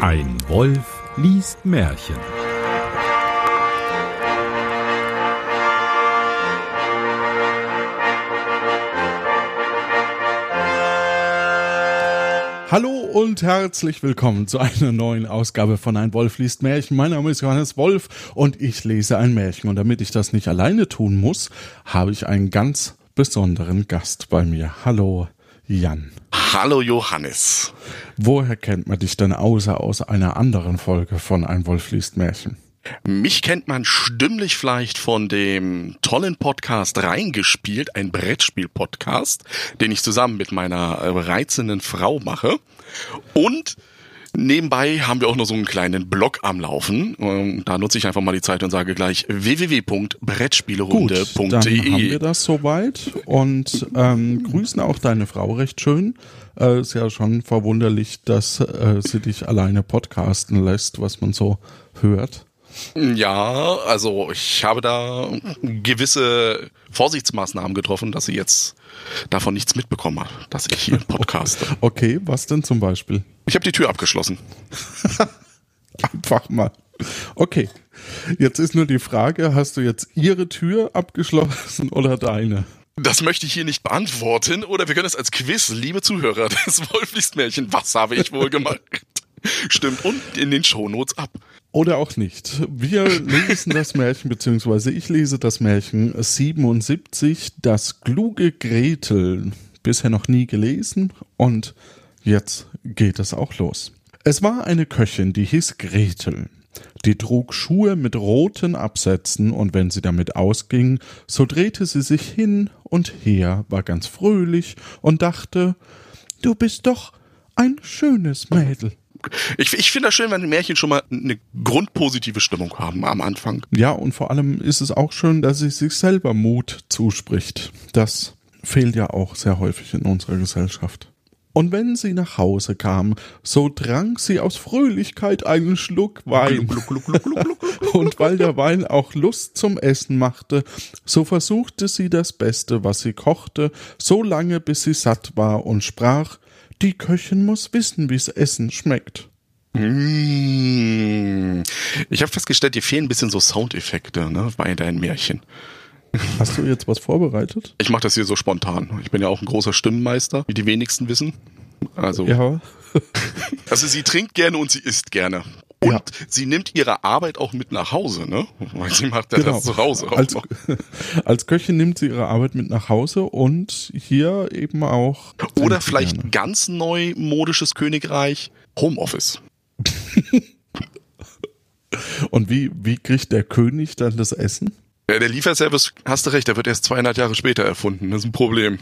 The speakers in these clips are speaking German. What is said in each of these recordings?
Ein Wolf liest Märchen. Hallo und herzlich willkommen zu einer neuen Ausgabe von Ein Wolf liest Märchen. Mein Name ist Johannes Wolf und ich lese ein Märchen. Und damit ich das nicht alleine tun muss, habe ich einen ganz besonderen Gast bei mir. Hallo, Jan. Hallo Johannes. Woher kennt man dich denn außer aus einer anderen Folge von Ein Wolf liest Märchen? Mich kennt man stimmlich vielleicht von dem tollen Podcast Reingespielt, ein Brettspiel-Podcast, den ich zusammen mit meiner äh, reizenden Frau mache. Und Nebenbei haben wir auch noch so einen kleinen Blog am Laufen. Ähm, da nutze ich einfach mal die Zeit und sage gleich www.brettspielerunde.de. Gut, dann haben wir das soweit und ähm, grüßen auch deine Frau recht schön. Äh, ist ja schon verwunderlich, dass äh, sie dich alleine podcasten lässt, was man so hört. Ja, also ich habe da gewisse Vorsichtsmaßnahmen getroffen, dass sie jetzt davon nichts mitbekommen hat, dass ich hier podcaste. Okay, was denn zum Beispiel? Ich habe die Tür abgeschlossen. Einfach mal. Okay, jetzt ist nur die Frage, hast du jetzt ihre Tür abgeschlossen oder deine? Das möchte ich hier nicht beantworten oder wir können es als Quiz, liebe Zuhörer des Wolflichstmärchen, was habe ich wohl gemacht? Stimmt und in den Shownotes ab. Oder auch nicht. Wir lesen das Märchen, beziehungsweise ich lese das Märchen 77, das kluge Gretel. Bisher noch nie gelesen und jetzt geht es auch los. Es war eine Köchin, die hieß Gretel. Die trug Schuhe mit roten Absätzen und wenn sie damit ausging, so drehte sie sich hin und her, war ganz fröhlich und dachte, du bist doch ein schönes Mädel. Ich, ich finde das schön, wenn die Märchen schon mal eine grundpositive Stimmung haben am Anfang. Ja, und vor allem ist es auch schön, dass sie sich selber Mut zuspricht. Das fehlt ja auch sehr häufig in unserer Gesellschaft. Und wenn sie nach Hause kam, so trank sie aus Fröhlichkeit einen Schluck Wein. Und weil der Wein auch Lust zum Essen machte, so versuchte sie das Beste, was sie kochte, so lange bis sie satt war und sprach, die Köchin muss wissen, wie's Essen schmeckt. Mmh. Ich habe festgestellt, dir fehlen ein bisschen so Soundeffekte ne, bei deinen Märchen. Hast du jetzt was vorbereitet? Ich mache das hier so spontan. Ich bin ja auch ein großer Stimmenmeister, wie die wenigsten wissen. Also, Ja. also sie trinkt gerne und sie isst gerne. Und Ja. sie nimmt ihre Arbeit auch mit nach Hause, ne? Weil sie macht ja Genau. das zu Hause auch Als, noch. als Köchin nimmt sie ihre Arbeit mit nach Hause und hier eben auch. Oder vielleicht gerne. ganz neu modisches Königreich, Homeoffice. Und wie, wie kriegt der König dann das Essen? Ja, der Lieferservice, hast du recht, der wird erst 200 Jahre später erfunden. Das ist ein Problem.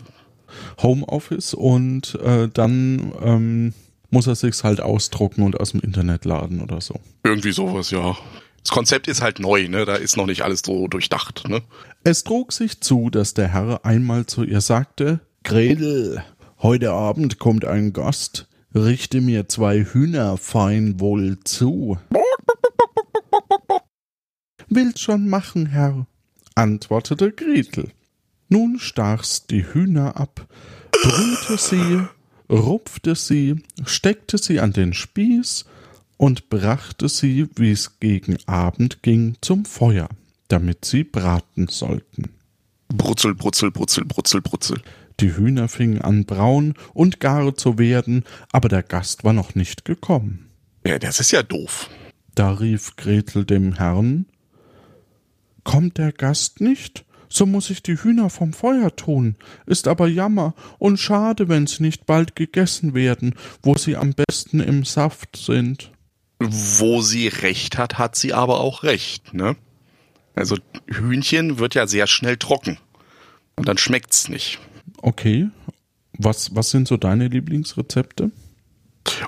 Homeoffice und äh, dann ähm, muss er sich's halt ausdrucken und aus dem Internet laden oder so. Irgendwie sowas, ja. Das Konzept ist halt neu, ne? Da ist noch nicht alles so durchdacht, ne? Es trug sich zu, dass der Herr einmal zu ihr sagte, Gretel, heute Abend kommt ein Gast, richte mir zwei Hühner fein wohl zu. Will's schon machen, Herr, antwortete Gretel. Nun stach's die Hühner ab, brühte sie, rupfte sie, steckte sie an den Spieß und brachte sie, wie's gegen Abend ging, zum Feuer, damit sie braten sollten. Brutzel, brutzel, brutzel, brutzel, brutzel. Die Hühner fingen an braun und gar zu werden, aber der Gast war noch nicht gekommen. Ja, das ist ja doof. Da rief Gretel dem Herrn Kommt der Gast nicht, so muss ich die Hühner vom Feuer tun, ist aber Jammer und schade, wenn sie nicht bald gegessen werden, wo sie am besten im Saft sind. Wo sie recht hat, hat sie aber auch recht, ne? Also Hühnchen wird ja sehr schnell trocken. Und dann schmeckt's nicht. Okay, was, was sind so deine Lieblingsrezepte?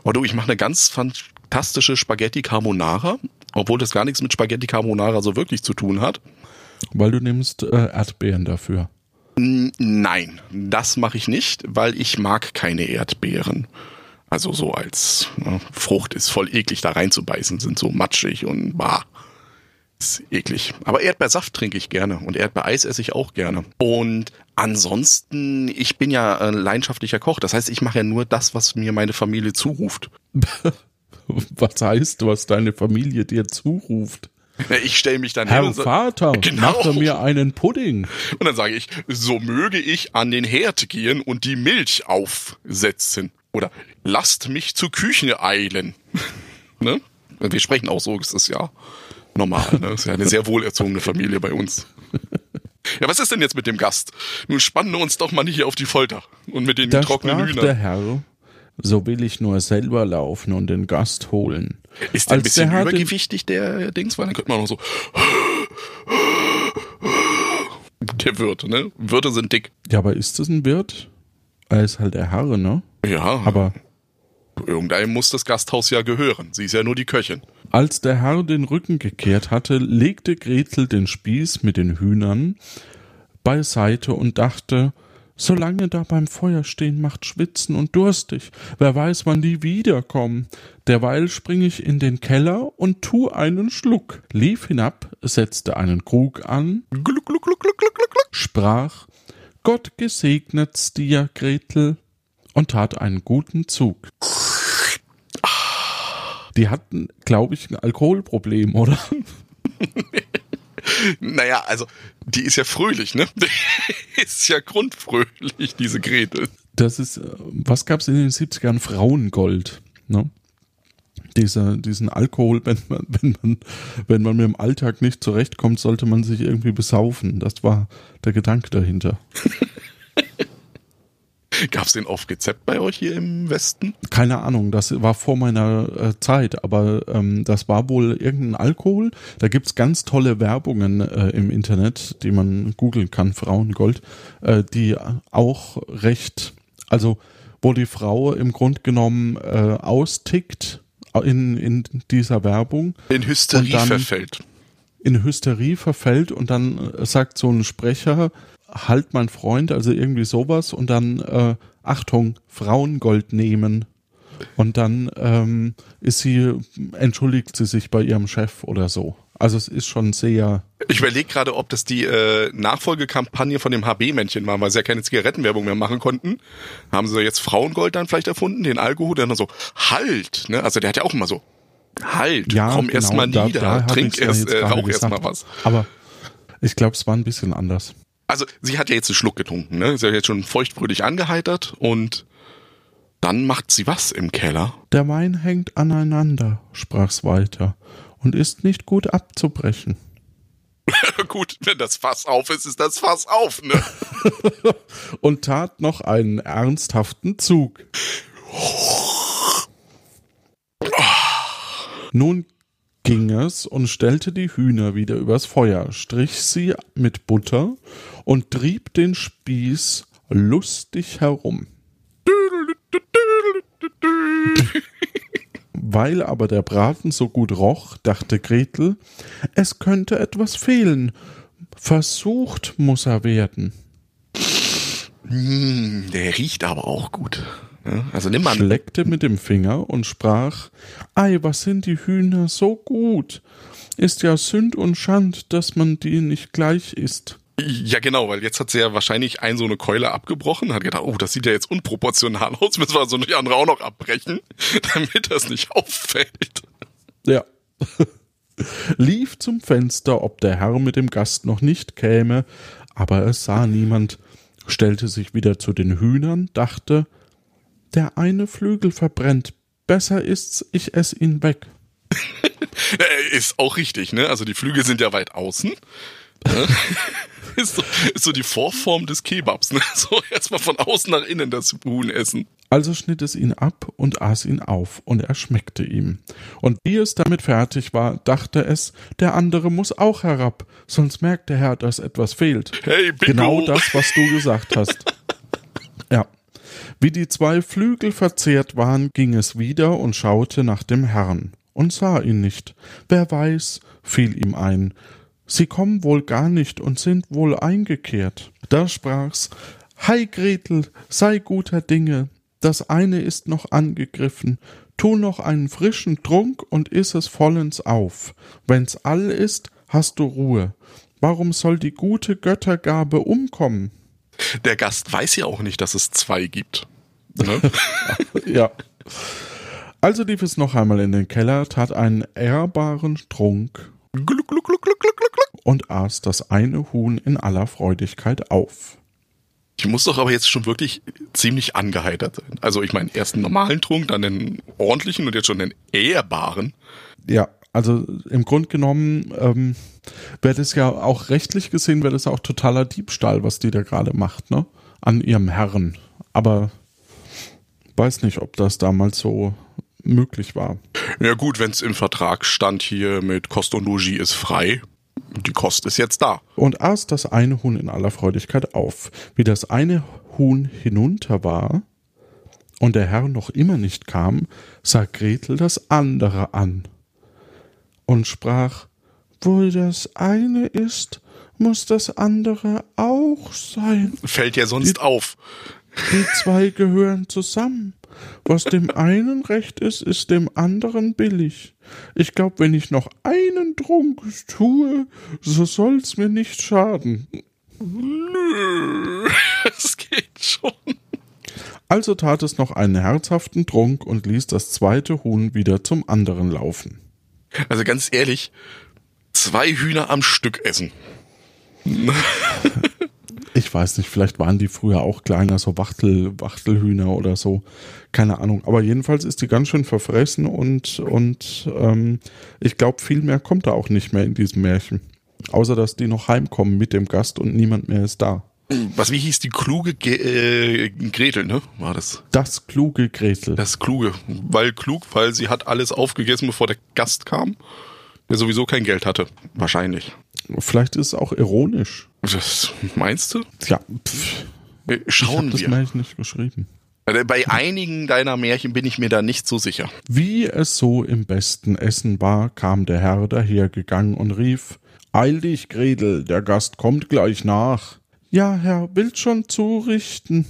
Oh du, ich mache eine ganz fantastische Spaghetti Carbonara, obwohl das gar nichts mit Spaghetti Carbonara so wirklich zu tun hat. Weil du nimmst äh, Erdbeeren dafür. Nein, das mache ich nicht, weil ich mag keine Erdbeeren. Also so als ne, Frucht ist voll eklig da reinzubeißen, sind so matschig und bah. ist eklig. Aber Erdbeersaft trinke ich gerne und Erdbeereis esse ich auch gerne. Und ansonsten, ich bin ja ein leidenschaftlicher Koch. Das heißt, ich mache ja nur das, was mir meine Familie zuruft. Was heißt, was deine Familie dir zuruft? Ich stelle mich dann Herr hin und sag- Vater, Genau. mache mir einen Pudding. Und dann sage ich, so möge ich an den Herd gehen und die Milch aufsetzen. Oder lasst mich zur Küche eilen. ne? Wir sprechen auch so, das ist ja normal. Ne? Das ist ja eine sehr wohlerzogene Familie bei uns. Ja, was ist denn jetzt mit dem Gast? Nun spannen wir uns doch mal nicht hier auf die Folter und mit den Da trockenen sprach Hühnern. der Herr, so will ich nur selber laufen und den Gast holen. Ist der ein bisschen der übergewichtig, der Dings? Weil dann könnte man noch so. Der Wirt, ne? Wirte sind dick. Ja, aber ist das ein Wirt? Er ist halt der Herr, ne? Ja, Aber irgendeinem muss das Gasthaus ja gehören. Sie ist ja nur die Köchin. als der Herr den Rücken gekehrt hatte, legte Gretel den Spieß mit den Hühnern beiseite und dachte, solange da beim Feuer stehen, macht schwitzen und durstig. Wer weiß, wann die wiederkommen. Derweil spring ich in den Keller und tu einen Schluck. Lief hinab, setzte einen Krug an, Gluck, gluck, gluck, gluck, gluck, gluck, gluck. sprach, Gott gesegnet's dir, Gretel, und tat einen guten Zug. Die hatten, glaube ich, ein Alkoholproblem, oder? Naja, also, die ist ja fröhlich, ne? Die ist ja grundfröhlich, diese Gretel. Das ist, äh, was gab's in den 70ern? Frauengold, ne? Dieser, diesen Alkohol, wenn man, wenn man, wenn man mit dem Alltag nicht zurechtkommt, sollte man sich irgendwie besaufen. Das war der Gedanke dahinter. Gab's den auf Rezept bei euch hier im Westen? Keine Ahnung, das war vor meiner äh, Zeit, aber ähm, das war wohl irgendein Alkohol. Da gibt's ganz tolle Werbungen äh, im Internet, die man googeln kann, Frauengold, äh, die auch recht, also wo die Frau im Grunde genommen äh, austickt in, in dieser Werbung, In Hysterie dann- verfällt. in Hysterie verfällt und dann äh, sagt so ein Sprecher, halt mein Freund, also irgendwie sowas und dann, äh, Achtung, Frauengold nehmen. Und dann ähm, ist sie, entschuldigt sie sich bei ihrem Chef oder so. Also es ist schon sehr, Ich überlege gerade, ob das die äh, Nachfolgekampagne von dem HB-Männchen war, weil sie ja keine Zigarettenwerbung mehr machen konnten. Haben sie jetzt Frauengold dann vielleicht erfunden, den Alkohol, der dann so, halt, ne? Also der hat ja auch immer so, halt, ja, komm genau, erst mal da- nieder, da hab trink erst, äh, rauch erst mal was. Aber ich glaube, es war ein bisschen anders. Also sie hat ja jetzt einen Schluck getrunken, ne? Sie hat jetzt schon feuchtfröhlich angeheitert und dann macht sie was im Keller. Der Wein hängt aneinander, sprach's weiter, und ist nicht gut abzubrechen. Gut, wenn das Fass auf ist, ist das Fass auf, ne? Und tat noch einen ernsthaften Zug. Nun ging es und stellte die Hühner wieder übers Feuer, strich sie mit Butter und trieb den Spieß lustig herum. Weil aber der Braten so gut roch, dachte Gretel, es könnte etwas fehlen. Versucht muss er werden. Hm, der riecht aber auch gut. Also nimm mal schleckte mit dem Finger und sprach, Ei, was sind die Hühner so gut? Ist ja Sünd und Schand, dass man die nicht gleich isst. Ja, genau, weil jetzt hat sie ja wahrscheinlich ein so eine Keule abgebrochen, hat gedacht, oh, das sieht ja jetzt unproportional aus, müssen wir so eine andere auch noch abbrechen, damit das nicht auffällt. Ja. Lief zum Fenster, ob der Herr mit dem Gast noch nicht käme, aber es sah niemand, stellte sich wieder zu den Hühnern, dachte, der eine Flügel verbrennt, besser ist's, ich ess ihn weg. Äh, Ist auch richtig, ne? Also die Flügel sind ja weit außen. Ne? ist, so, ist so die Vorform des Kebabs, ne? So erstmal von außen nach innen das Huhn essen. Also schnitt es ihn ab und aß ihn auf, und er schmeckte ihm. Und wie es damit fertig war, dachte es, der andere muss auch herab, sonst merkt der Herr, dass etwas fehlt. Hey, Bingo! Genau das, was du gesagt hast. Wie die zwei Flügel verzehrt waren, ging es wieder und schaute nach dem Herrn und sah ihn nicht. Wer weiß, fiel ihm ein. Sie kommen wohl gar nicht und sind wohl eingekehrt. Da sprach's, Hei Gretel, sei guter Dinge, das eine ist noch angegriffen, tu noch einen frischen Trunk und iss es vollends auf. Wenn's all ist, hast du Ruhe. Warum soll die gute Göttergabe umkommen? Der Gast weiß ja auch nicht, dass es zwei gibt. Ne? ja. Also lief es noch einmal in den Keller, tat einen ehrbaren Trunk gluck, gluck, gluck, gluck, gluck, gluck. und aß das eine Huhn in aller Freudigkeit auf. Ich muss doch aber jetzt schon wirklich ziemlich angeheitert sein. Also ich meine, erst einen normalen Trunk, dann einen ordentlichen und jetzt schon einen ehrbaren. Ja, also im Grunde genommen ähm, wäre das ja auch rechtlich gesehen, wäre das auch totaler Diebstahl, was die da gerade macht, ne? An ihrem Herren. Aber weiß nicht, ob das damals so möglich war. Ja gut, wenn es im Vertrag stand hier mit Kost und Logis ist frei, die Kost ist jetzt da. Und aß das eine Huhn in aller Freudigkeit auf. Wie das eine Huhn hinunter war und der Herr noch immer nicht kam, sah Gretel das andere an und sprach, wo das eine ist, muss das andere auch sein. Fällt ja sonst auf. Die zwei gehören zusammen. Was dem einen recht ist, ist dem anderen billig. Ich glaub, wenn ich noch einen Trunk tue, so soll's mir nicht schaden. Nö, es geht schon. Also tat es noch einen herzhaften Trunk und ließ das zweite Huhn wieder zum anderen laufen. Also ganz ehrlich, zwei Hühner am Stück essen. Ich weiß nicht, vielleicht waren die früher auch kleiner, so Wachtel, Wachtelhühner oder so. Keine Ahnung. Aber jedenfalls ist die ganz schön verfressen und, und ähm, ich glaube, viel mehr kommt da auch nicht mehr in diesem Märchen. Außer dass die noch heimkommen mit dem Gast und niemand mehr ist da. Was, wie hieß die kluge Ge äh, Gretel, ne? War das? Das kluge Gretel. Das kluge. Weil klug, weil sie hat alles aufgegessen, bevor der Gast kam, der sowieso kein Geld hatte. Wahrscheinlich. Vielleicht ist es auch ironisch. Das meinst du? Ja, pff, Äh, ich Schauen das wir. Märchen nicht geschrieben. Äh, Bei einigen deiner Märchen bin ich mir da nicht so sicher. Wie es so im besten Essen war, kam der Herr dahergegangen und rief, Eil dich, Gretel, der Gast kommt gleich nach. Ja, Herr, will schon zurichten,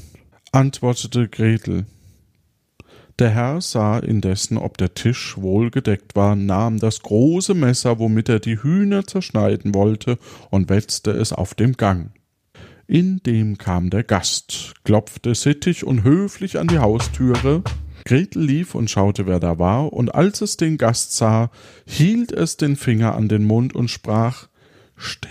antwortete Gretel. Der Herr sah indessen, ob der Tisch wohl gedeckt war, nahm das große Messer, womit er die Hühner zerschneiden wollte, und wetzte es auf dem Gang. Indem kam der Gast, klopfte sittig und höflich an die Haustüre. Gretel lief und schaute, wer da war, und als es den Gast sah, hielt es den Finger an den Mund und sprach Still,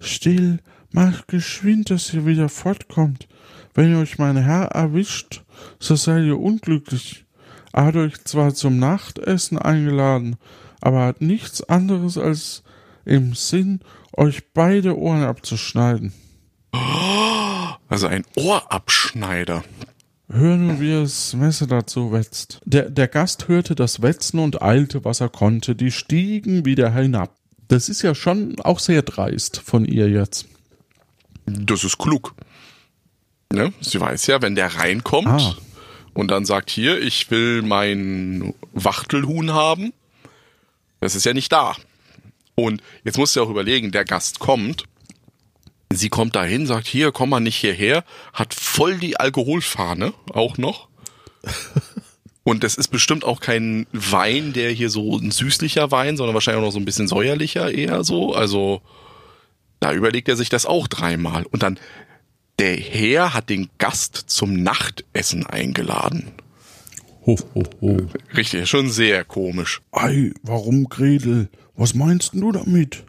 still, macht geschwind, dass ihr wieder fortkommt. Wenn euch mein Herr erwischt, so seid ihr unglücklich. Er hat euch zwar zum Nachtessen eingeladen, aber hat nichts anderes als im Sinn, euch beide Ohren abzuschneiden. Also ein Ohrabschneider. Hör nur, wie das Messer dazu wetzt. Der, der Gast hörte das Wetzen und eilte, was er konnte. Die stiegen wieder hinab. Das ist ja schon auch sehr dreist von ihr jetzt. Das ist klug. Ne? Sie weiß ja, wenn der reinkommt Ah. und dann sagt, hier, ich will mein Wachtelhuhn haben, das ist ja nicht da. Und jetzt musst du ja auch überlegen, der Gast kommt, sie kommt dahin, sagt, hier, komm mal nicht hierher, hat voll die Alkoholfahne auch noch. Und das ist bestimmt auch kein Wein, der hier so ein süßlicher Wein, sondern wahrscheinlich auch noch so ein bisschen säuerlicher eher so. Also da überlegt er sich das auch dreimal. Und dann, der Herr hat den Gast zum Nachtessen eingeladen. Ho, ho, ho. Richtig, schon sehr komisch. Ei, warum, Gretel? Was meinst du damit?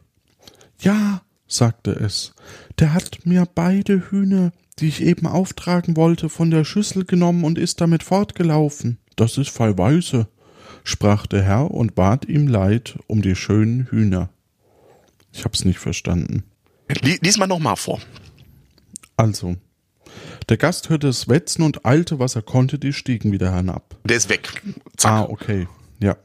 Ja, sagte es, der hat mir beide Hühner, die ich eben auftragen wollte, von der Schüssel genommen und ist damit fortgelaufen. Das ist fallweise, sprach der Herr und bat ihm leid um die schönen Hühner. Ich hab's nicht verstanden. Li- Lies mal nochmal vor. Also, der Gast hörte es wetzen und eilte, was er konnte, die Stiegen wieder hinab. Der ist weg. Zack. Ah, okay. Ja.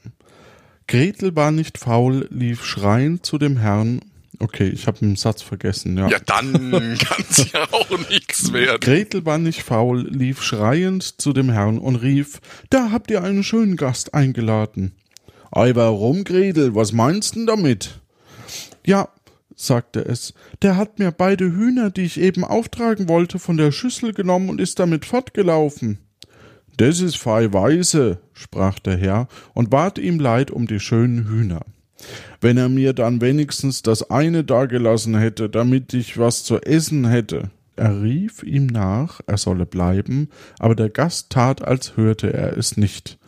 Gretel war nicht faul, lief schreiend zu dem Herrn. Okay, ich habe einen Satz vergessen, ja. Ja, dann kann's ja auch nichts werden. Gretel war nicht faul, lief schreiend zu dem Herrn und rief, da habt ihr einen schönen Gast eingeladen. Ei, warum, Gretel, was meinst denn damit? Ja, sagte es, der hat mir beide Hühner, die ich eben auftragen wollte, von der Schüssel genommen und ist damit fortgelaufen. Das ist frei weise, sprach der Herr und bat ihm leid um die schönen Hühner. Wenn er mir dann wenigstens das eine dagelassen hätte, damit ich was zu essen hätte. Er rief ihm nach, er solle bleiben, aber der Gast tat, als hörte er es nicht.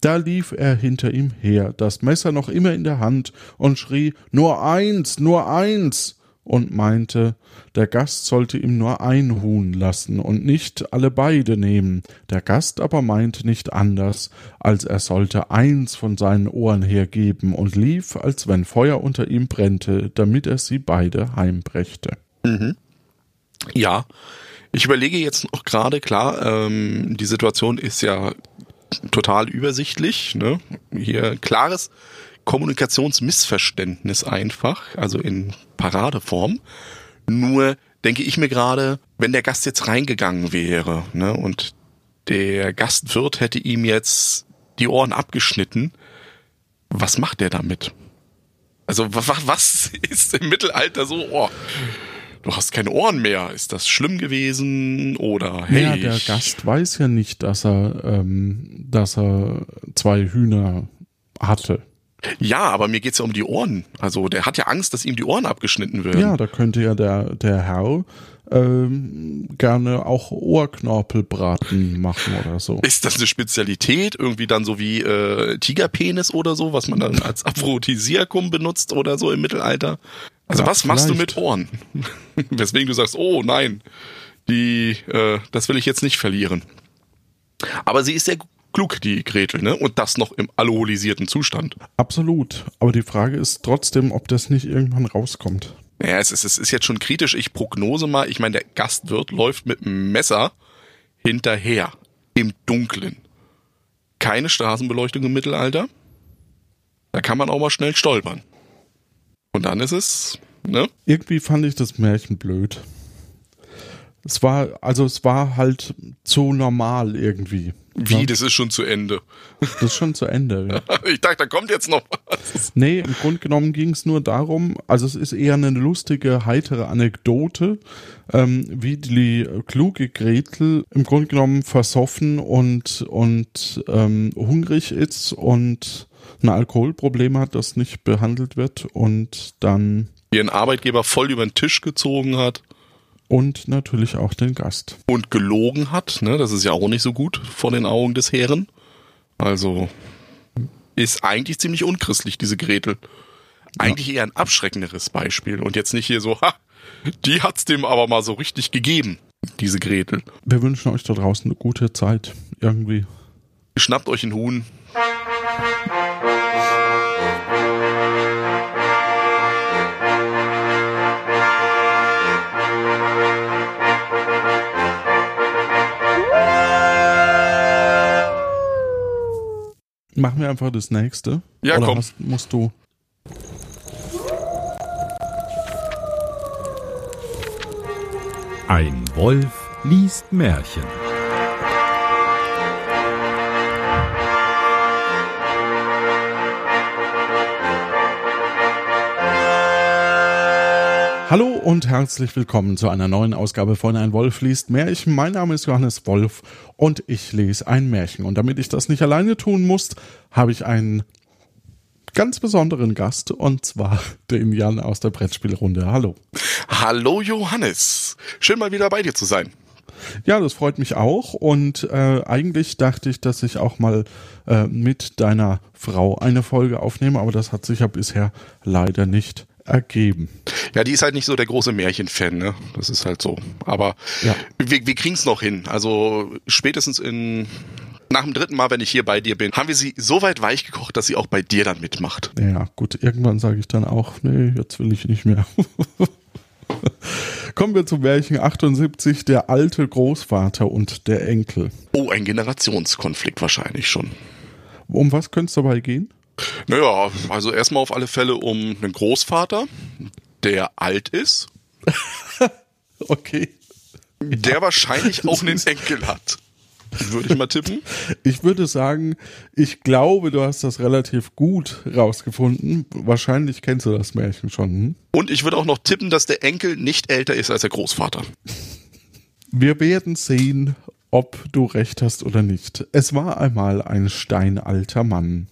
Da lief er hinter ihm her, das Messer noch immer in der Hand, und schrie Nur eins, nur eins und meinte, der Gast sollte ihm nur ein Huhn lassen und nicht alle beide nehmen. Der Gast aber meinte nicht anders, als er sollte eins von seinen Ohren hergeben und lief, als wenn Feuer unter ihm brennte, damit er sie beide heimbrächte. Mhm. Ja, ich überlege jetzt noch gerade, klar, ähm, die Situation ist ja total übersichtlich. Ne? Hier klares Kommunikationsmissverständnis einfach, also in Paradeform. Nur denke ich mir gerade, wenn der Gast jetzt reingegangen wäre ne, und der Gastwirt hätte ihm jetzt die Ohren abgeschnitten, was macht der damit? Also was ist im Mittelalter so? Oh, du hast keine Ohren mehr. Ist das schlimm gewesen oder hey? Ja, der Gast weiß ja nicht, dass er, ähm, dass er zwei Hühner hatte. Ja, aber mir geht's ja um die Ohren. Also der hat ja Angst, dass ihm die Ohren abgeschnitten werden. Ja, da könnte ja der, der Herr ähm, gerne auch Ohrknorpelbraten machen oder so. Ist das eine Spezialität? Irgendwie dann so wie äh, Tigerpenis oder so, was man dann als Aphrodisiakum benutzt oder so im Mittelalter? Also ja, was machst du mit Ohren? Weswegen du sagst, oh nein, die, äh, das will ich jetzt nicht verlieren. Aber sie ist sehr klug, die Gretel, ne? Und das noch im alkoholisierten Zustand. Absolut. Aber die Frage ist trotzdem, ob das nicht irgendwann rauskommt. Ja, es ist, es ist jetzt schon kritisch. Ich prognose mal, ich meine, der Gastwirt läuft mit einem Messer hinterher. Im Dunklen. Keine Straßenbeleuchtung im Mittelalter. Da kann man auch mal schnell stolpern. Und dann ist es, ne? Irgendwie fand ich das Märchen blöd. Es war, also es war halt zu normal irgendwie. Wie, ja. das ist schon zu Ende. Das ist schon zu Ende, ja. Ich dachte, da kommt jetzt noch was. Nee, im Grunde genommen ging es nur darum, also es ist eher eine lustige, heitere Anekdote, ähm, wie die kluge Gretel im Grunde genommen versoffen und, und ähm, hungrig ist und ein Alkoholproblem hat, das nicht behandelt wird und dann ihren Arbeitgeber voll über den Tisch gezogen hat. Und natürlich auch den Gast. Und gelogen hat, ne? Das ist ja auch nicht so gut vor den Augen des Herren. Also ist eigentlich ziemlich unchristlich, diese Gretel. Eigentlich ja. eher ein abschreckenderes Beispiel. Und jetzt nicht hier so, ha, die hat's dem aber mal so richtig gegeben, diese Gretel. Wir wünschen euch da draußen eine gute Zeit. Irgendwie. Schnappt euch ein Huhn. Machen wir einfach das nächste. Ja, Oder komm. Hast, musst du. Ein Wolf liest Märchen. Hallo und herzlich willkommen zu einer neuen Ausgabe von Ein Wolf liest Märchen. Mein Name ist Johannes Wolf und ich lese ein Märchen. Und damit ich das nicht alleine tun muss, habe ich einen ganz besonderen Gast und zwar den Jan aus der Brettspielrunde. Hallo. Hallo Johannes. Schön mal wieder bei dir zu sein. Ja, das freut mich auch. Und äh, eigentlich dachte ich, dass ich auch mal äh, mit deiner Frau eine Folge aufnehme, aber das hat sich ja bisher leider nicht ergeben. Ja, die ist halt nicht so der große Märchenfan, ne? Das ist halt so. Aber ja. wir, wir kriegen es noch hin. Also spätestens in nach dem dritten Mal, wenn ich hier bei dir bin, haben wir sie so weit weich gekocht, dass sie auch bei dir dann mitmacht. Ja, gut, irgendwann sage ich dann auch, nee, jetzt will ich nicht mehr. Kommen wir zum Märchen 78, der alte Großvater und der Enkel. Oh, ein Generationskonflikt wahrscheinlich schon. Um was könnte es dabei gehen? Naja, also erstmal auf alle Fälle um einen Großvater, der alt ist. okay. Der wahrscheinlich auch einen Enkel hat. Würde ich mal tippen. Ich würde sagen, ich glaube, du hast das relativ gut rausgefunden. Wahrscheinlich kennst du das Märchen schon. Hm? Und ich würde auch noch tippen, dass der Enkel nicht älter ist als der Großvater. Wir werden sehen, ob du recht hast oder nicht. Es war einmal ein steinalter Mann.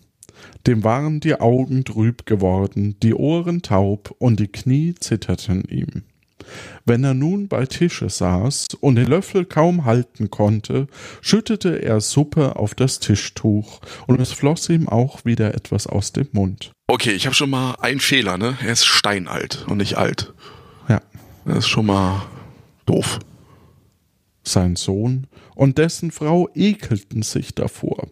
Dem waren die Augen trüb geworden, die Ohren taub und die Knie zitterten ihm. Wenn er nun bei Tische saß und den Löffel kaum halten konnte, schüttete er Suppe auf das Tischtuch, und es floss ihm auch wieder etwas aus dem Mund. Okay, ich habe schon mal einen Fehler, ne? Er ist steinalt und nicht alt. Ja, Das ist schon mal doof. sein Sohn und dessen Frau ekelten sich davor.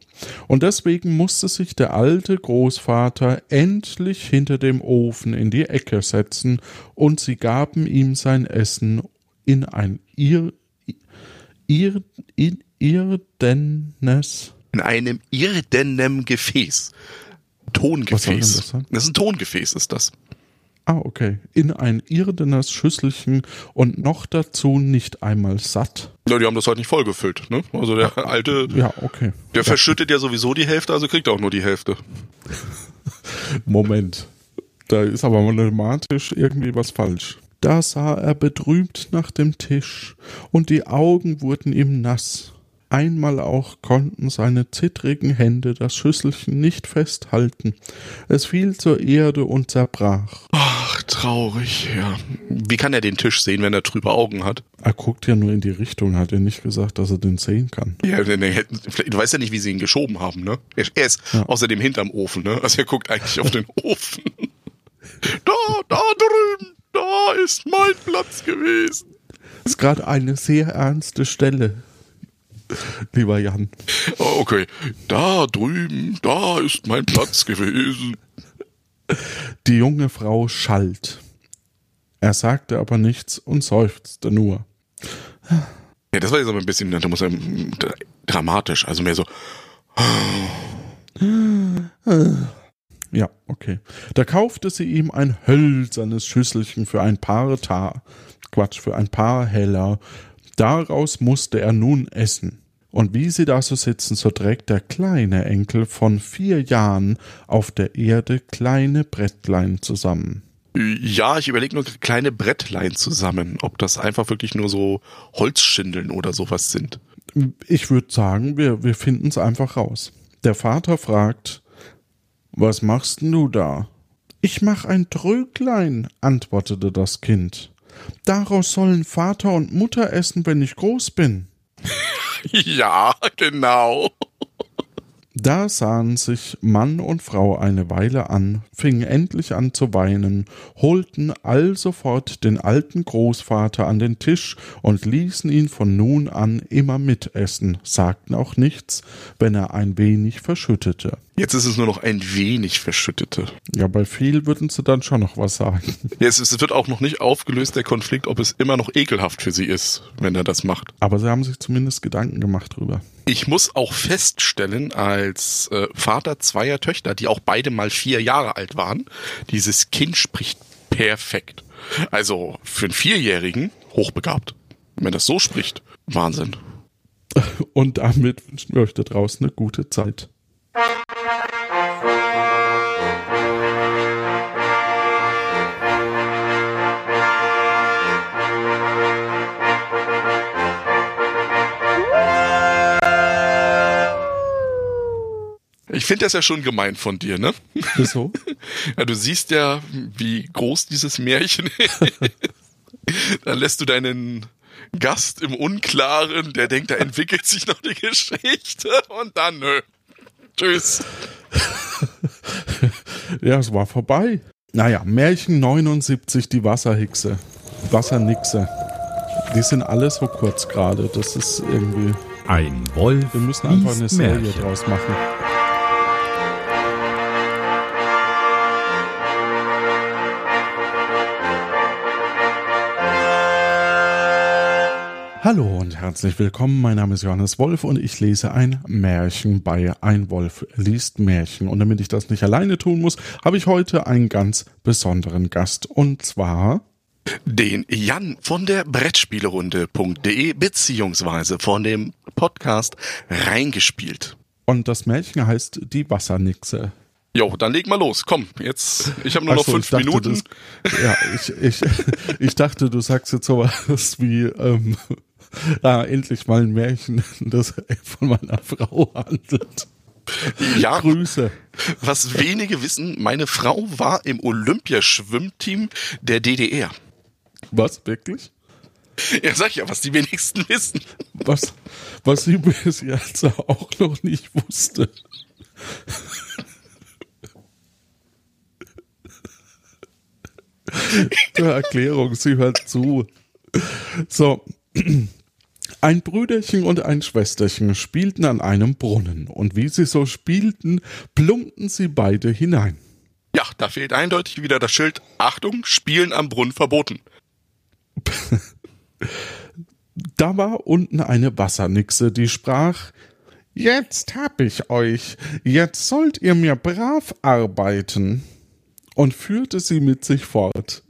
Und deswegen musste sich der alte Großvater endlich hinter dem Ofen in die Ecke setzen, und sie gaben ihm sein Essen in ein ir, ir, in irdenes In einem irdenem Gefäß. Was soll denn Tongefäß. das? Das ist ein Tongefäß, ist das. Ah, okay. In ein irdenes Schüsselchen und noch dazu nicht einmal satt. Ja, die haben das halt nicht vollgefüllt, ne? Also der alte, Ja, okay. der verschüttet ja sowieso die Hälfte, also kriegt er auch nur die Hälfte. Moment. Da ist aber mathematisch irgendwie was falsch. Da sah er betrübt nach dem Tisch, und die Augen wurden ihm nass. Einmal auch konnten seine zittrigen Hände das Schüsselchen nicht festhalten. Es fiel zur Erde und zerbrach. Ach, traurig, ja. Wie kann er den Tisch sehen, wenn er trübe Augen hat? Er guckt ja nur in die Richtung, hat er nicht gesagt, dass er den sehen kann. Ja, denn er hätte- du weißt ja nicht, wie sie ihn geschoben haben, ne? Er, er ist Ja. außerdem hinterm Ofen, ne? Also er guckt eigentlich auf den Ofen. Da, da drüben, da ist mein Platz gewesen. Das ist gerade eine sehr ernste Stelle, lieber Jan. Oh, okay, da drüben, da ist mein Platz gewesen. Die junge Frau schalt. Er sagte aber nichts und seufzte nur. Ja, das war jetzt aber ein bisschen, da muss er dra- dramatisch, also mehr so, Ja, okay. Da kaufte sie ihm ein hölzernes Schüsselchen für ein paar Tar, Quatsch, für ein paar Heller. Daraus musste er nun essen. Und wie sie da so sitzen, so trägt der kleine Enkel von vier Jahren auf der Erde kleine Brettlein zusammen. ja, ich überlege nur kleine Brettlein zusammen, ob das einfach wirklich nur so Holzschindeln oder sowas sind. Ich würde sagen, wir, wir finden es einfach raus. Der Vater fragt, was machst denn du da? Ich mach ein Tröglein, antwortete das Kind. Daraus sollen Vater und Mutter essen, wenn ich groß bin. Ja, genau. Da sahen sich Mann und Frau eine Weile an, fingen endlich an zu weinen, holten allsofort den alten Großvater an den Tisch und ließen ihn von nun an immer mitessen, sagten auch nichts, wenn er ein wenig verschüttete. Jetzt ist es nur noch ein wenig verschüttete. Ja, bei viel würden sie dann schon noch was sagen. Es, es wird auch noch nicht aufgelöst, der Konflikt, ob es immer noch ekelhaft für sie ist, wenn er das macht. Aber sie haben sich zumindest Gedanken gemacht drüber. Ich muss auch feststellen, als äh, Vater zweier Töchter, die auch beide mal vier Jahre alt waren, dieses Kind spricht perfekt. Also für einen Vierjährigen hochbegabt. Wenn das so spricht, Wahnsinn. Und damit wünschen wir euch da draußen eine gute Zeit. Ich finde das ja schon gemein von dir, ne? Wieso? Ja, du siehst ja, wie groß dieses Märchen ist. Dann lässt du deinen Gast im Unklaren, der denkt, da entwickelt sich noch die Geschichte und dann nö. Tschüss. Ja, es war vorbei. Naja, Märchen 79, die Wasserhixe. Wassernixe. Die sind alle so kurz gerade. Das ist irgendwie. Ein Wolf Wir müssen einfach eine Serie Märchen. draus machen. Hallo und herzlich willkommen. Mein Name ist Johannes Wolf und ich lese ein Märchen bei Ein Wolf liest Märchen. Und damit ich das nicht alleine tun muss, habe ich heute einen ganz besonderen Gast. Und zwar Den Jan von der Brettspielerunde.de beziehungsweise von dem Podcast reingespielt. Und das Märchen heißt Die Wassernixe. Jo, dann leg mal los. Komm, jetzt, ich habe nur noch Ach so, fünf dachte, Minuten. Das, ja, ich, ich, ich dachte, du sagst jetzt sowas wie, ähm, ja, endlich mal ein Märchen, das von meiner Frau handelt. Ja, Grüße. was wenige wissen, meine Frau war im Olympiaschwimmteam der DDR. Was, wirklich? Ja, sag ich ja, was die wenigsten wissen. Was, was sie bis jetzt auch noch nicht wusste. Zur Erklärung, sie hört zu. So. Ein Brüderchen und ein Schwesterchen spielten an einem Brunnen, und wie sie so spielten, plumpten sie beide hinein. Ja, da fehlt eindeutig wieder das Schild Achtung, Spielen am Brunnen verboten. Da war unten eine Wassernixe, die sprach Jetzt hab ich euch, jetzt sollt ihr mir brav arbeiten, und führte sie mit sich fort.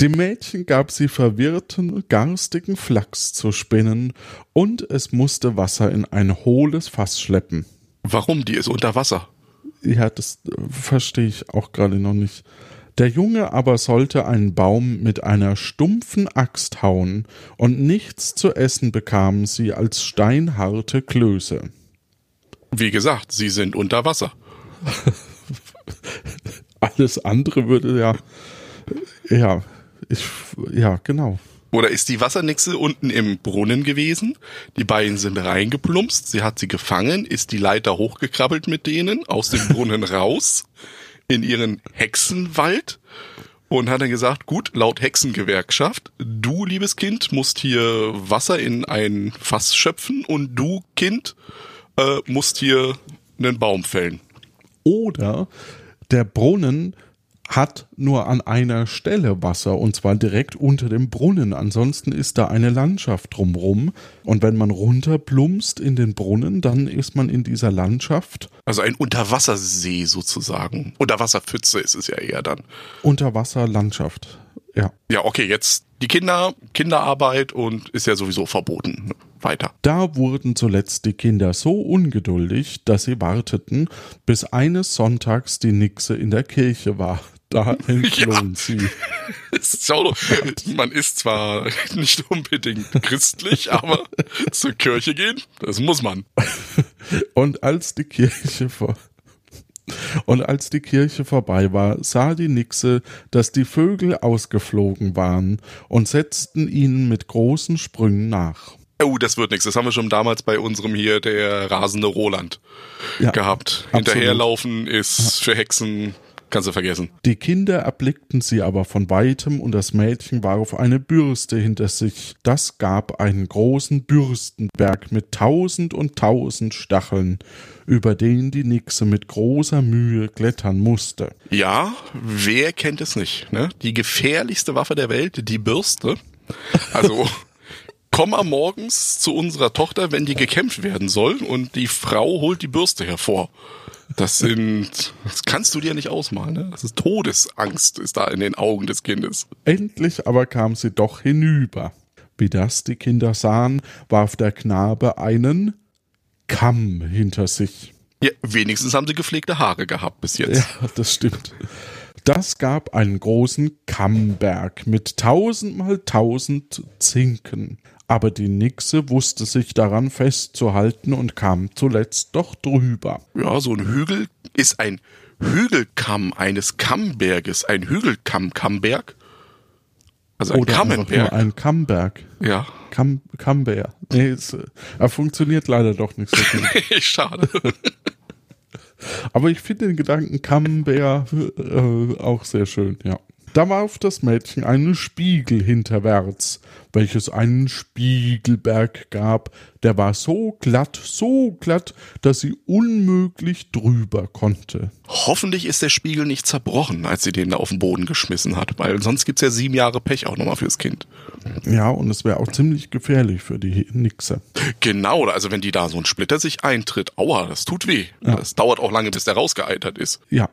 Dem Mädchen gab sie verwirrten, garstigen Flachs zu spinnen, und es musste Wasser in ein hohles Fass schleppen. Warum? Die ist unter Wasser. Ja, das äh, verstehe ich auch gerade noch nicht. Der Junge aber sollte einen Baum mit einer stumpfen Axt hauen, und nichts zu essen bekamen sie als steinharte Klöße. Wie gesagt, sie sind unter Wasser. Alles andere würde ja, ja, ich, ja, genau. Oder ist die Wassernixe unten im Brunnen gewesen? Die beiden sind reingeplumpst, sie hat sie gefangen, ist die Leiter hochgekrabbelt mit denen, aus dem Brunnen raus, in ihren Hexenwald und hat dann gesagt, gut, laut Hexengewerkschaft, du, liebes Kind, musst hier Wasser in ein Fass schöpfen und du, Kind, äh, musst hier einen Baum fällen. Oder der Brunnen hat nur an einer Stelle Wasser und zwar direkt unter dem Brunnen. Ansonsten ist da eine Landschaft drumrum. Und wenn man runterplumpst in den Brunnen, dann ist man in dieser Landschaft. Also ein Unterwassersee sozusagen. Unterwasserpfütze ist es ja eher dann. Unterwasserlandschaft. Ja. Ja, okay, jetzt die Kinder, Kinderarbeit und ist ja sowieso verboten. Weiter. Da wurden zuletzt die Kinder so ungeduldig, dass sie warteten, bis eines Sonntags die Nixe in der Kirche war. Da entflohen sie. So, man ist zwar nicht unbedingt christlich, aber zur Kirche gehen, das muss man. Und als die Kirche vor und als die Kirche vorbei war, sah die Nixe, dass die Vögel ausgeflogen waren und setzten ihnen mit großen Sprüngen nach. Oh, das wird nichts. Das haben wir schon damals bei unserem hier, der rasende Roland, Ja, gehabt. absolut. Hinterherlaufen ist für Hexen, kannst du vergessen. Die Kinder erblickten sie aber von weitem, und das Mädchen warf eine Bürste hinter sich. Das gab einen großen Bürstenberg mit tausend und tausend Stacheln, über den die Nixe mit großer Mühe klettern musste. Ja, wer kennt es nicht? Ne? Die gefährlichste Waffe der Welt, die Bürste. Also komm am morgens zu unserer Tochter, wenn die gekämpft werden soll und die Frau holt die Bürste hervor. Das sind, das kannst du dir nicht ausmalen. Ne? Das ist Todesangst ist da in den Augen des Kindes. Endlich aber kam sie doch hinüber. Wie das die Kinder sahen, warf der Knabe einen Kamm hinter sich. Ja, wenigstens haben sie gepflegte Haare gehabt bis jetzt. Ja, das stimmt. Das gab einen großen Kammberg mit tausendmal tausend Zinken. Aber die Nixe wusste sich daran festzuhalten und kam zuletzt doch drüber. Ja, so ein Hügel ist ein Hügelkamm eines Kammberges, ein Hügelkamm-Kammberg. Also ein Oder Kammenberg. ein Kammberg. Ja, Kamm, Kammbär. Nee, es, äh, er funktioniert leider doch nicht so gut. schade. Aber ich finde den Gedanken Camembert äh, auch sehr schön, ja. Da warf das Mädchen einen Spiegel hinterwärts, welches einen Spiegelberg gab, der war so glatt, so glatt, dass sie unmöglich drüber konnte. Hoffentlich ist der Spiegel nicht zerbrochen, als sie den da auf den Boden geschmissen hat, weil sonst gibt's ja sieben Jahre Pech auch nochmal fürs Kind. Ja, und es wäre auch ziemlich gefährlich für die Nixe. Genau, also wenn die da so ein Splitter sich eintritt, aua, das tut weh. Das dauert auch lange, bis der rausgeeitert ist. Ja.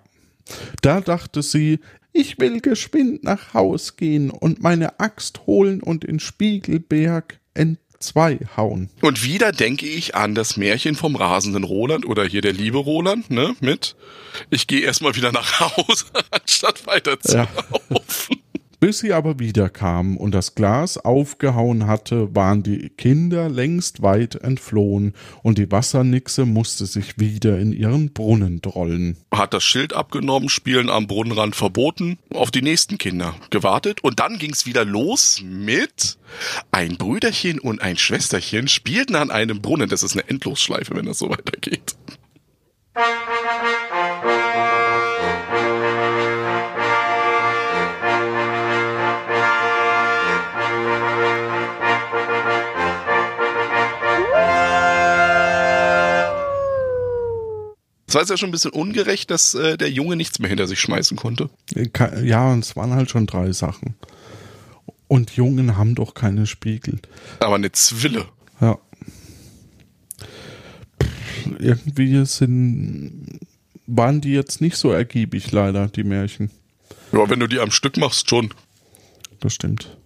Da dachte sie, ich will geschwind nach Haus gehen und meine Axt holen und den Spiegelberg entzwei hauen. Und wieder denke ich an das Märchen vom rasenden Roland oder hier der liebe Roland, ne, mit ich gehe erstmal wieder nach Hause, anstatt weiter zu Ja. Bis sie aber wiederkam und das Glas aufgehauen hatte, waren die Kinder längst weit entflohen und die Wassernixe musste sich wieder in ihren Brunnen drollen. Hat das Schild abgenommen, Spielen am Brunnenrand verboten, auf die nächsten Kinder gewartet und dann ging's wieder los mit ein Brüderchen und ein Schwesterchen spielten an einem Brunnen. Das ist eine Endlosschleife, wenn das so weitergeht. Es war jetzt ja schon ein bisschen ungerecht, dass äh, der Junge nichts mehr hinter sich schmeißen konnte. Ja, und es waren halt schon drei Sachen. Und Jungen haben doch keine Spiegel. Aber eine Zwille. Ja. Irgendwie sind, waren die jetzt nicht so ergiebig, leider, die Märchen. Ja, wenn du die am Stück machst, schon. Das stimmt.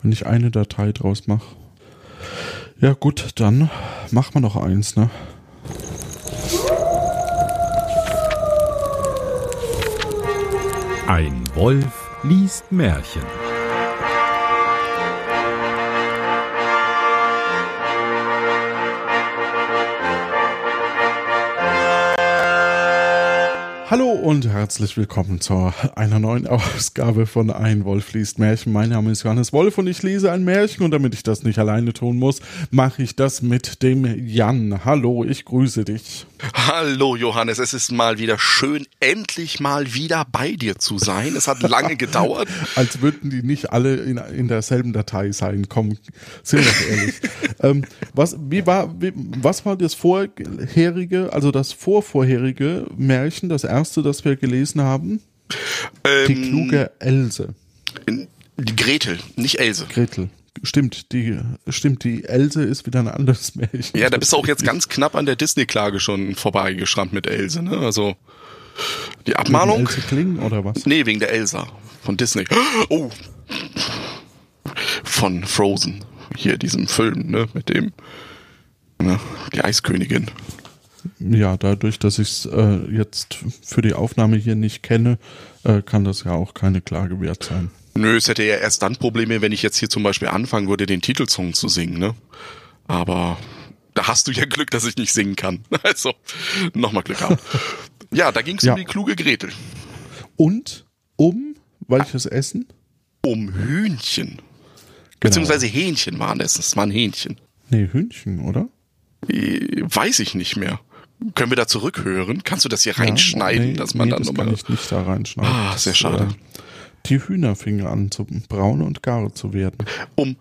Wenn ich eine Datei draus mache. Ja, gut, dann machen wir noch eins, ne? Ein Wolf liest Märchen. Hallo und herzlich willkommen zu einer neuen Ausgabe von Ein Wolf liest Märchen. Mein Name ist Johannes Wolf und ich lese ein Märchen und damit ich das nicht alleine tun muss, mache ich das mit dem Jan. Hallo, ich grüße dich. Hallo Johannes, es ist mal wieder schön, endlich mal wieder bei dir zu sein. Es hat lange gedauert. Als würden die nicht alle in, in derselben Datei sein. Komm, sind wir ehrlich. ähm, was, wie war, wie, was war das vorherige, also das vorvorherige Märchen, das erste, das wir gelesen haben? die Ähm, kluge Else. Die Gretel, nicht Else. Gretel. Stimmt, die, stimmt, die Else ist wieder ein anderes Märchen. Ja, da bist du auch jetzt ganz knapp an der Disney-Klage schon vorbeigeschrammt mit Else, ne? Also die Wegen Abmahnung. Else Kling oder was? Nee, wegen der Elsa von Disney. Oh. Von Frozen. Hier, diesem Film, ne? Mit dem, ne? Die Eiskönigin. Ja, dadurch, dass ich es äh, jetzt für die Aufnahme hier nicht kenne, äh, kann das ja auch keine Klage wert sein. Nö, es hätte ja erst dann Probleme, wenn ich jetzt hier zum Beispiel anfangen würde, den Titelsong zu singen, ne? Aber da hast du ja Glück, dass ich nicht singen kann. Also, nochmal Glück haben. Ja, da ging es Ja. um die kluge Gretel. Und um welches Essen? Um Hühnchen. Genau. Beziehungsweise Hähnchen waren es. Es waren Hähnchen. Nee, Hühnchen, oder? Äh, Weiß ich nicht mehr. Können wir da zurückhören? Kannst du das hier reinschneiden, nee, dass man nee, dann das nochmal. kann ich nicht da reinschneiden. Ah, sehr schade. Äh, die Hühner fingen an zu braun und gar zu werden. Um,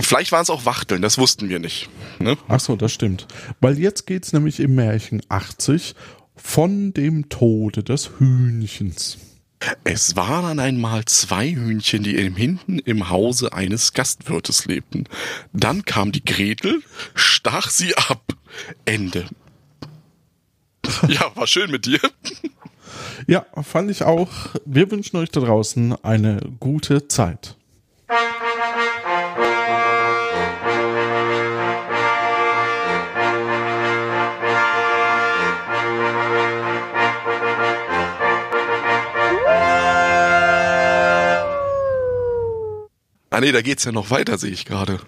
vielleicht waren es auch Wachteln, das wussten wir nicht. Ne? Ach so, das stimmt. Weil jetzt geht's nämlich im Märchen 80 von dem Tode des Hühnchens. Es waren einmal zwei Hühnchen, die im hinten im Hause eines Gastwirtes lebten. Dann kam die Gretel, stach sie ab. Ende. Ja, war schön mit dir. Ja, fand ich auch. Wir wünschen euch da draußen eine gute Zeit. Ah nee, da geht's ja noch weiter, sehe ich gerade.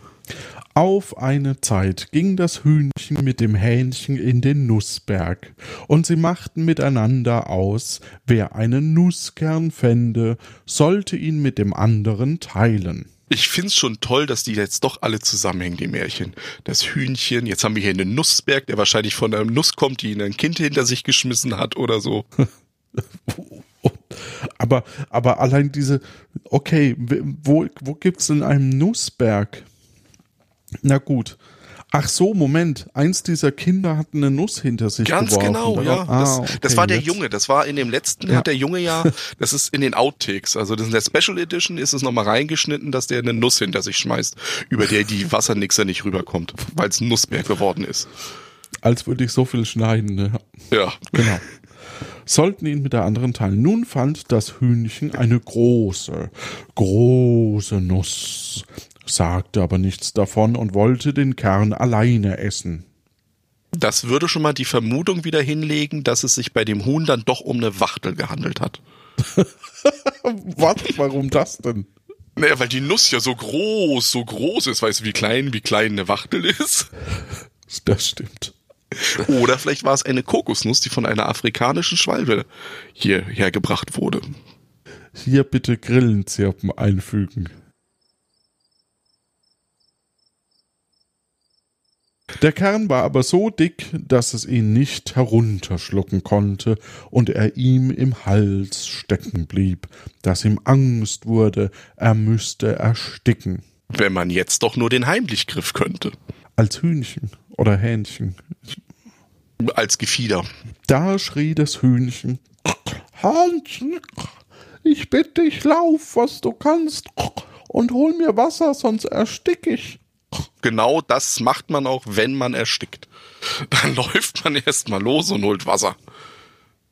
Auf eine Zeit ging das Hühnchen mit dem Hähnchen in den Nussberg, und sie machten miteinander aus, wer einen Nusskern fände, sollte ihn mit dem anderen teilen. Ich find's schon toll, dass die jetzt doch alle zusammenhängen, die Märchen. Das Hühnchen, jetzt haben wir hier einen Nussberg, der wahrscheinlich von einer Nuss kommt, die ein Kind hinter sich geschmissen hat oder so. Aber, aber allein diese, okay, wo, wo gibt's denn einen Nussberg? Na gut. Ach so, Moment. Eins dieser Kinder hat eine Nuss hinter sich Ganz geworfen. genau, ja. Ah, das, okay, das war der jetzt- Junge. Das war in dem letzten, Ja. hat der Junge ja, das ist in den Outtakes, also das in der Special Edition ist es nochmal reingeschnitten, dass der eine Nuss hinter sich schmeißt, über der die Wassernixer nicht rüberkommt, weil es ein Nussberg geworden ist. Als würde ich so viel schneiden. Ne? Ja. Genau. Sollten ihn mit der anderen teilen. Nun fand das Hühnchen eine große, große Nuss, sagte aber nichts davon und wollte den Kern alleine essen. Das würde schon mal die Vermutung wieder hinlegen, dass es sich bei dem Huhn dann doch um eine Wachtel gehandelt hat. Was? Warum das denn? Naja, weil die Nuss ja so groß, so groß ist. Weißt du, wie klein, wie klein eine Wachtel ist? Das stimmt. Oder vielleicht war es eine Kokosnuss, die von einer afrikanischen Schwalbe hierher gebracht wurde. Hier bitte Grillenzirpen einfügen. Der Kern war aber so dick, dass es ihn nicht herunterschlucken konnte und er ihm im Hals stecken blieb, dass ihm Angst wurde, er müsste ersticken. Wenn man jetzt doch nur den Heimlichgriff könnte. Als Hühnchen oder Hähnchen. Als Gefieder. Da schrie das Hühnchen. Hähnchen, ich bitte dich, lauf, was du kannst, und hol mir Wasser, sonst erstick ich. Genau das macht man auch, wenn man erstickt. Dann läuft man erstmal los und holt Wasser.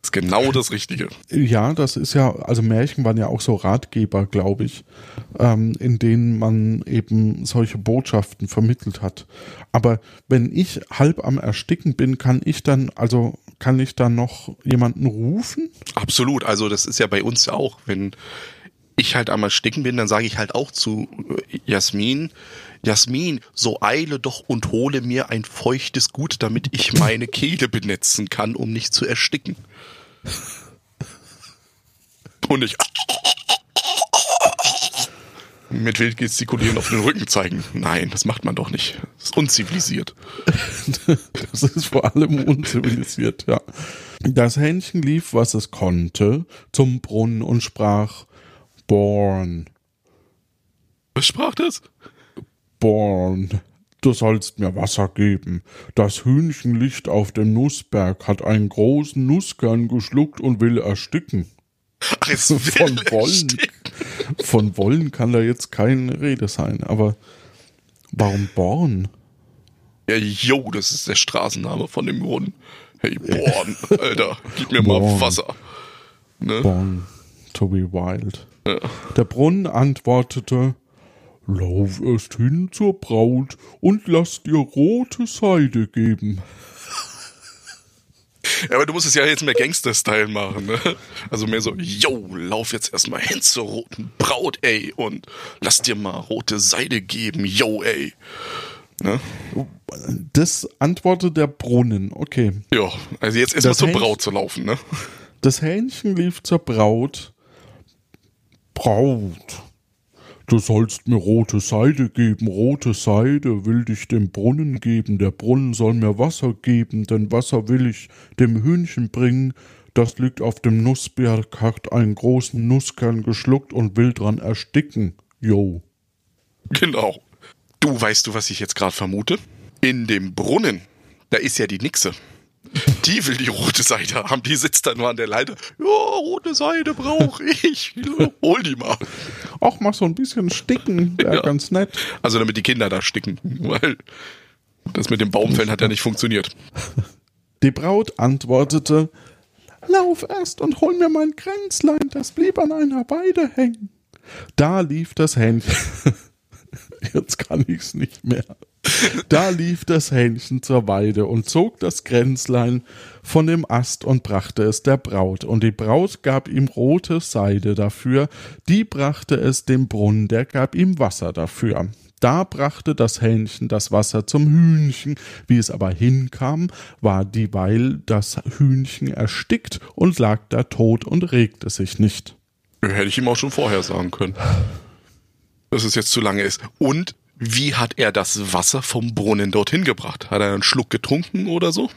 Das ist genau das Richtige. Ja, das ist ja, also Märchen waren ja auch so Ratgeber, glaube ich, ähm, in denen man eben solche Botschaften vermittelt hat. Aber wenn ich halb am Ersticken bin, kann ich dann, also kann ich dann noch jemanden rufen? Absolut. Also das ist ja bei uns auch, wenn ich halt am Ersticken bin, dann sage ich halt auch zu äh, Jasmin, Jasmin, so eile doch und hole mir ein feuchtes Gut, damit ich meine Kehle benetzen kann, um nicht zu ersticken. Und nicht mit wild gestikulieren auf den Rücken zeigen. Nein, das macht man doch nicht. Das ist unzivilisiert. Das ist vor allem unzivilisiert, ja. Das Hähnchen lief, was es konnte, zum Brunnen und sprach, Born, Was sprach das? Born, du sollst mir Wasser geben. Das Hühnchen liegt auf dem Nussberg, hat einen großen Nusskern geschluckt und will ersticken. Ach, es will Von Wollen. Von Wollen kann da jetzt keine Rede sein, aber warum Born? Ja, yo, das ist der Straßenname von dem Brunnen. Hey, Born, Alter, gib mir mal Born. Wasser. Ne? Born to be wild. Ja. Der Brunnen antwortete, Lauf erst hin zur Braut und lass dir rote Seide geben. Ja, aber du musst es ja jetzt mehr Gangster-Style machen, ne? Also mehr so, yo, lauf jetzt erstmal hin zur roten Braut, ey, und lass dir mal rote Seide geben, yo, ey. Ne? Das antwortete der Brunnen. Okay. Ja, also jetzt erstmal zur Braut zu laufen, ne? Das Hähnchen lief zur Braut. Braut, du sollst mir rote Seide geben. Rote Seide will dich dem Brunnen geben. Der Brunnen soll mir Wasser geben, denn Wasser will ich dem Hühnchen bringen. Das liegt auf dem Nussberg, hat einen großen Nusskern geschluckt und will dran ersticken. Jo. Genau. Du, weißt du, was ich jetzt gerade vermute? In dem Brunnen, da ist ja die Nixe. Die will die rote Seide haben. Die sitzt da nur an der Leiter. Ja, rote Seide brauche ich. Hol die mal. Auch mal so ein bisschen sticken, wäre Ja. ganz nett. Also damit die Kinder da sticken. Weil das mit dem Baumfällen hat ja nicht funktioniert. Die Braut antwortete, Lauf erst und hol mir mein Kränzlein, das blieb an einer Weide hängen. Da lief das Hähnchen. Jetzt kann ich's nicht mehr. Da lief das Hähnchen zur Weide und zog das Kränzlein von dem Ast und brachte es der Braut. Und die Braut gab ihm rote Seide dafür, die brachte es dem Brunnen, der gab ihm Wasser dafür. Da brachte das Hähnchen das Wasser zum Hühnchen. Wie es aber hinkam, war dieweil das Hühnchen erstickt und lag da tot und regte sich nicht. Hätte ich ihm auch schon vorher sagen können. Dass es jetzt zu lange ist. Und wie hat er das Wasser vom Brunnen dorthin gebracht? Hat er einen Schluck getrunken oder so?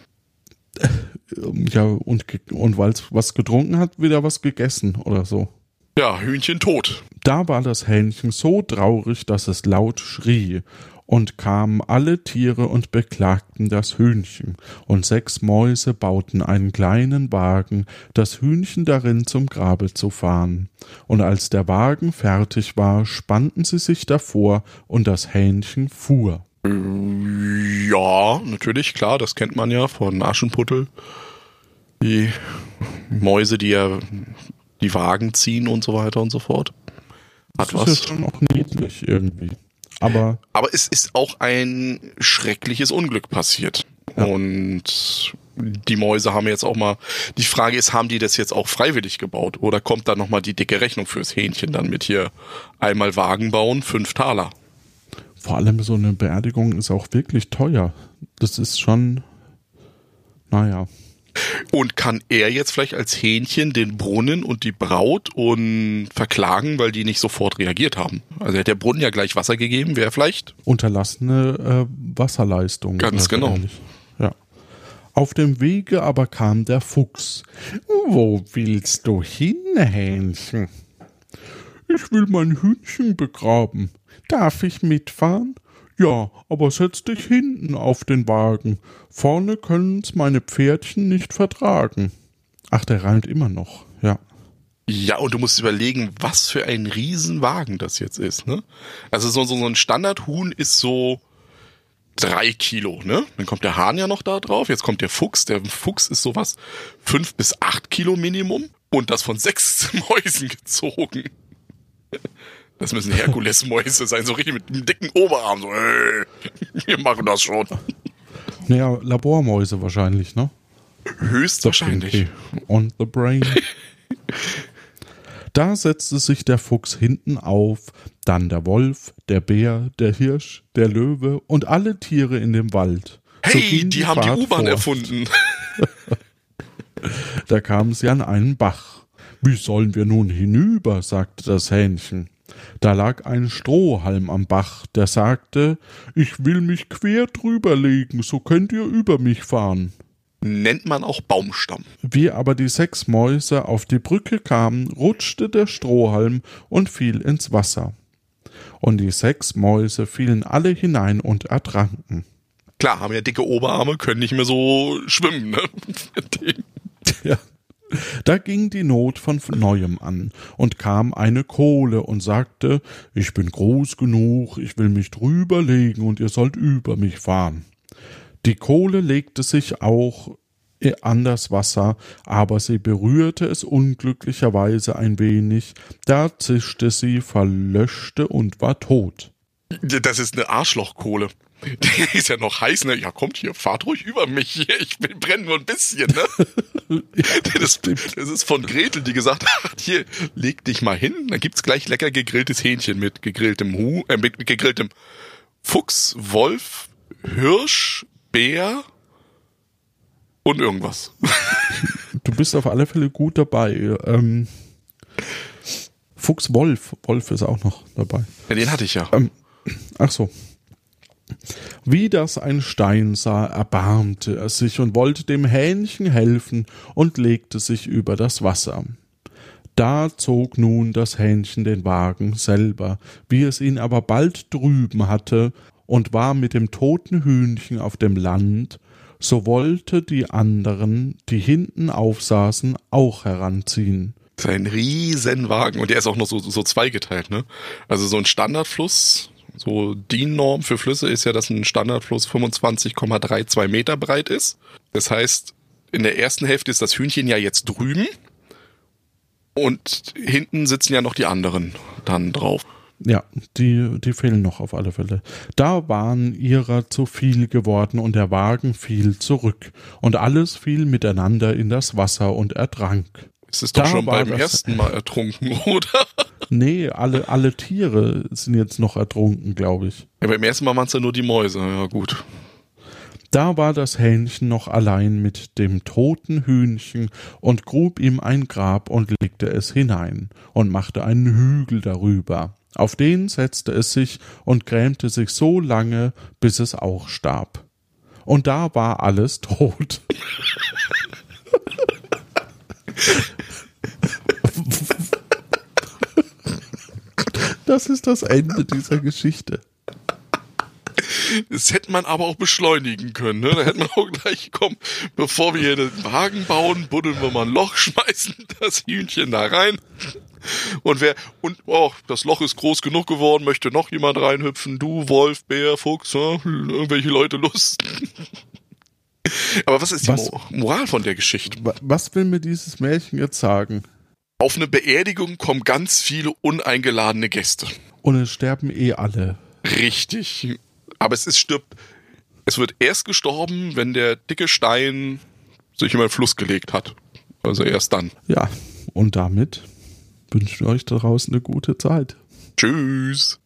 Ähm, Ja, und, und weil es was getrunken hat, wieder was gegessen oder so. Ja, Hühnchen tot. Da war das Hähnchen so traurig, dass es laut schrie, und kamen alle Tiere und beklagten das Hühnchen, und sechs Mäuse bauten einen kleinen Wagen, das Hühnchen darin zum Grabe zu fahren. Und als der Wagen fertig war, spannten sie sich davor, und das Hähnchen fuhr. Ja, natürlich, klar, das kennt man ja von Aschenputtel. Die Mäuse, die ja die Wagen ziehen und so weiter und so fort. Hat Das ist was. ja schon auch niedlich irgendwie. Aber Aber es ist auch ein schreckliches Unglück passiert. Und die Mäuse haben jetzt auch mal, die Frage ist, haben die das jetzt auch freiwillig gebaut? Oder kommt da nochmal die dicke Rechnung fürs Hähnchen dann mit hier einmal Wagen bauen, fünf Taler? Vor allem so eine Beerdigung ist auch wirklich teuer. Das ist schon, naja. Und kann er jetzt vielleicht als Hähnchen den Brunnen und die Braut und verklagen, weil die nicht sofort reagiert haben? Also hätte der Brunnen ja gleich Wasser gegeben, wäre vielleicht. Unterlassene äh, Wasserleistung. Ganz genau. Ehrlich. Ja. Auf dem Wege aber kam der Fuchs. Wo willst du hin, Hähnchen? Ich will mein Hühnchen begraben. Darf ich mitfahren? Ja, aber setz dich hinten auf den Wagen. Vorne können's meine Pferdchen nicht vertragen. Ach, der reimt immer noch, ja. Ja, und du musst überlegen, was für ein Riesenwagen das jetzt ist, ne? Also so, so, so ein Standardhuhn ist so drei Kilo, ne? Dann kommt der Hahn ja noch da drauf, jetzt kommt der Fuchs. Der Fuchs ist sowas fünf bis acht Kilo Minimum und das von sechs Mäusen gezogen. Das müssen Herkulesmäuse sein, so richtig mit einem dicken Oberarm. So, hey, wir machen das schon. Naja, Labormäuse wahrscheinlich, ne? Höchstwahrscheinlich. On the brain. Da setzte sich der Fuchs hinten auf, dann der Wolf, der Bär, der Hirsch, der Löwe und alle Tiere in dem Wald. So Hey, ging die haben die Fahrt U-Bahn fort. erfunden. Da kamen sie an einen Bach. Wie sollen wir nun hinüber? sagte das Hähnchen. Da lag ein Strohhalm am Bach, der sagte, ich will mich quer drüber legen, so könnt ihr über mich fahren. Nennt man auch Baumstamm. Wie aber die sechs Mäuse auf die Brücke kamen, rutschte der Strohhalm und fiel ins Wasser. Und die sechs Mäuse fielen alle hinein und ertranken. Klar, haben ja dicke Oberarme, können nicht mehr so schwimmen, ne? Ja. Da ging die Not von neuem an, und kam eine Kohle und sagte, ich bin groß genug, ich will mich drüber legen, und ihr sollt über mich fahren. Die Kohle legte sich auch an das Wasser, aber sie berührte es unglücklicherweise ein wenig, da zischte sie, verlöschte und war tot. Das ist eine Arschlochkohle. Die ist ja noch heiß, ne? Ja, kommt hier, fahrt ruhig über mich hier. Ich bin brenne nur ein bisschen, ne? das, das ist von Gretel, die gesagt hat, hier, leg dich mal hin, dann gibt's gleich lecker gegrilltes Hähnchen mit gegrilltem Hu, äh, mit gegrilltem Fuchs, Wolf, Hirsch, Bär und irgendwas. Du bist auf alle Fälle gut dabei. Ähm, Fuchs Wolf, Wolf ist auch noch dabei. Ja, den hatte ich ja. Ähm, ach so. Wie das ein Stein sah, erbarmte er sich und wollte dem Hähnchen helfen und legte sich über das Wasser. Da zog nun das Hähnchen den Wagen selber, wie es ihn aber bald drüben hatte und war mit dem toten Hühnchen auf dem Land, so wollte die anderen, die hinten aufsaßen, auch heranziehen. Das ist ein Riesenwagen und der ist auch noch so, so zweigeteilt, ne? Also so ein Standardfluss, so DIN-Norm für Flüsse ist ja, dass ein Standardfluss 25,32 Meter breit ist. Das heißt, in der ersten Hälfte ist das Hühnchen ja jetzt drüben und hinten sitzen ja noch die anderen dann drauf. Ja, die, die fehlen noch auf alle Fälle. Da waren ihrer zu viel geworden und der Wagen fiel zurück und alles fiel miteinander in das Wasser und ertrank. Es ist doch schon beim ersten Mal ertrunken, oder? Nee, alle, alle Tiere sind jetzt noch ertrunken, glaube ich. Ja, beim ersten Mal waren es ja nur die Mäuse. Ja, gut. Da war das Hähnchen noch allein mit dem toten Hühnchen und grub ihm ein Grab und legte es hinein und machte einen Hügel darüber. Auf den setzte es sich und grämte sich so lange, bis es auch starb. Und da war alles tot. Das ist das Ende dieser Geschichte. Das hätte man aber auch beschleunigen können. Ne? Da hätte man auch gleich, komm, bevor wir hier den Wagen bauen, buddeln wir mal ein Loch, schmeißen das Hühnchen da rein. Und wer, und, oh, das Loch ist groß genug geworden, möchte noch jemand reinhüpfen? Du, Wolf, Bär, Fuchs, ne? irgendwelche Leute Lust. Aber was ist die Was? Mo Moral von der Geschichte? Wa- Was will mir dieses Märchen jetzt sagen? Auf eine Beerdigung kommen ganz viele uneingeladene Gäste. Und es sterben eh alle. Richtig. Aber es ist stirbt. Es wird erst gestorben, wenn der dicke Stein sich in den Fluss gelegt hat. Also erst dann. Ja, und damit wünsche ich euch da draußen eine gute Zeit. Tschüss.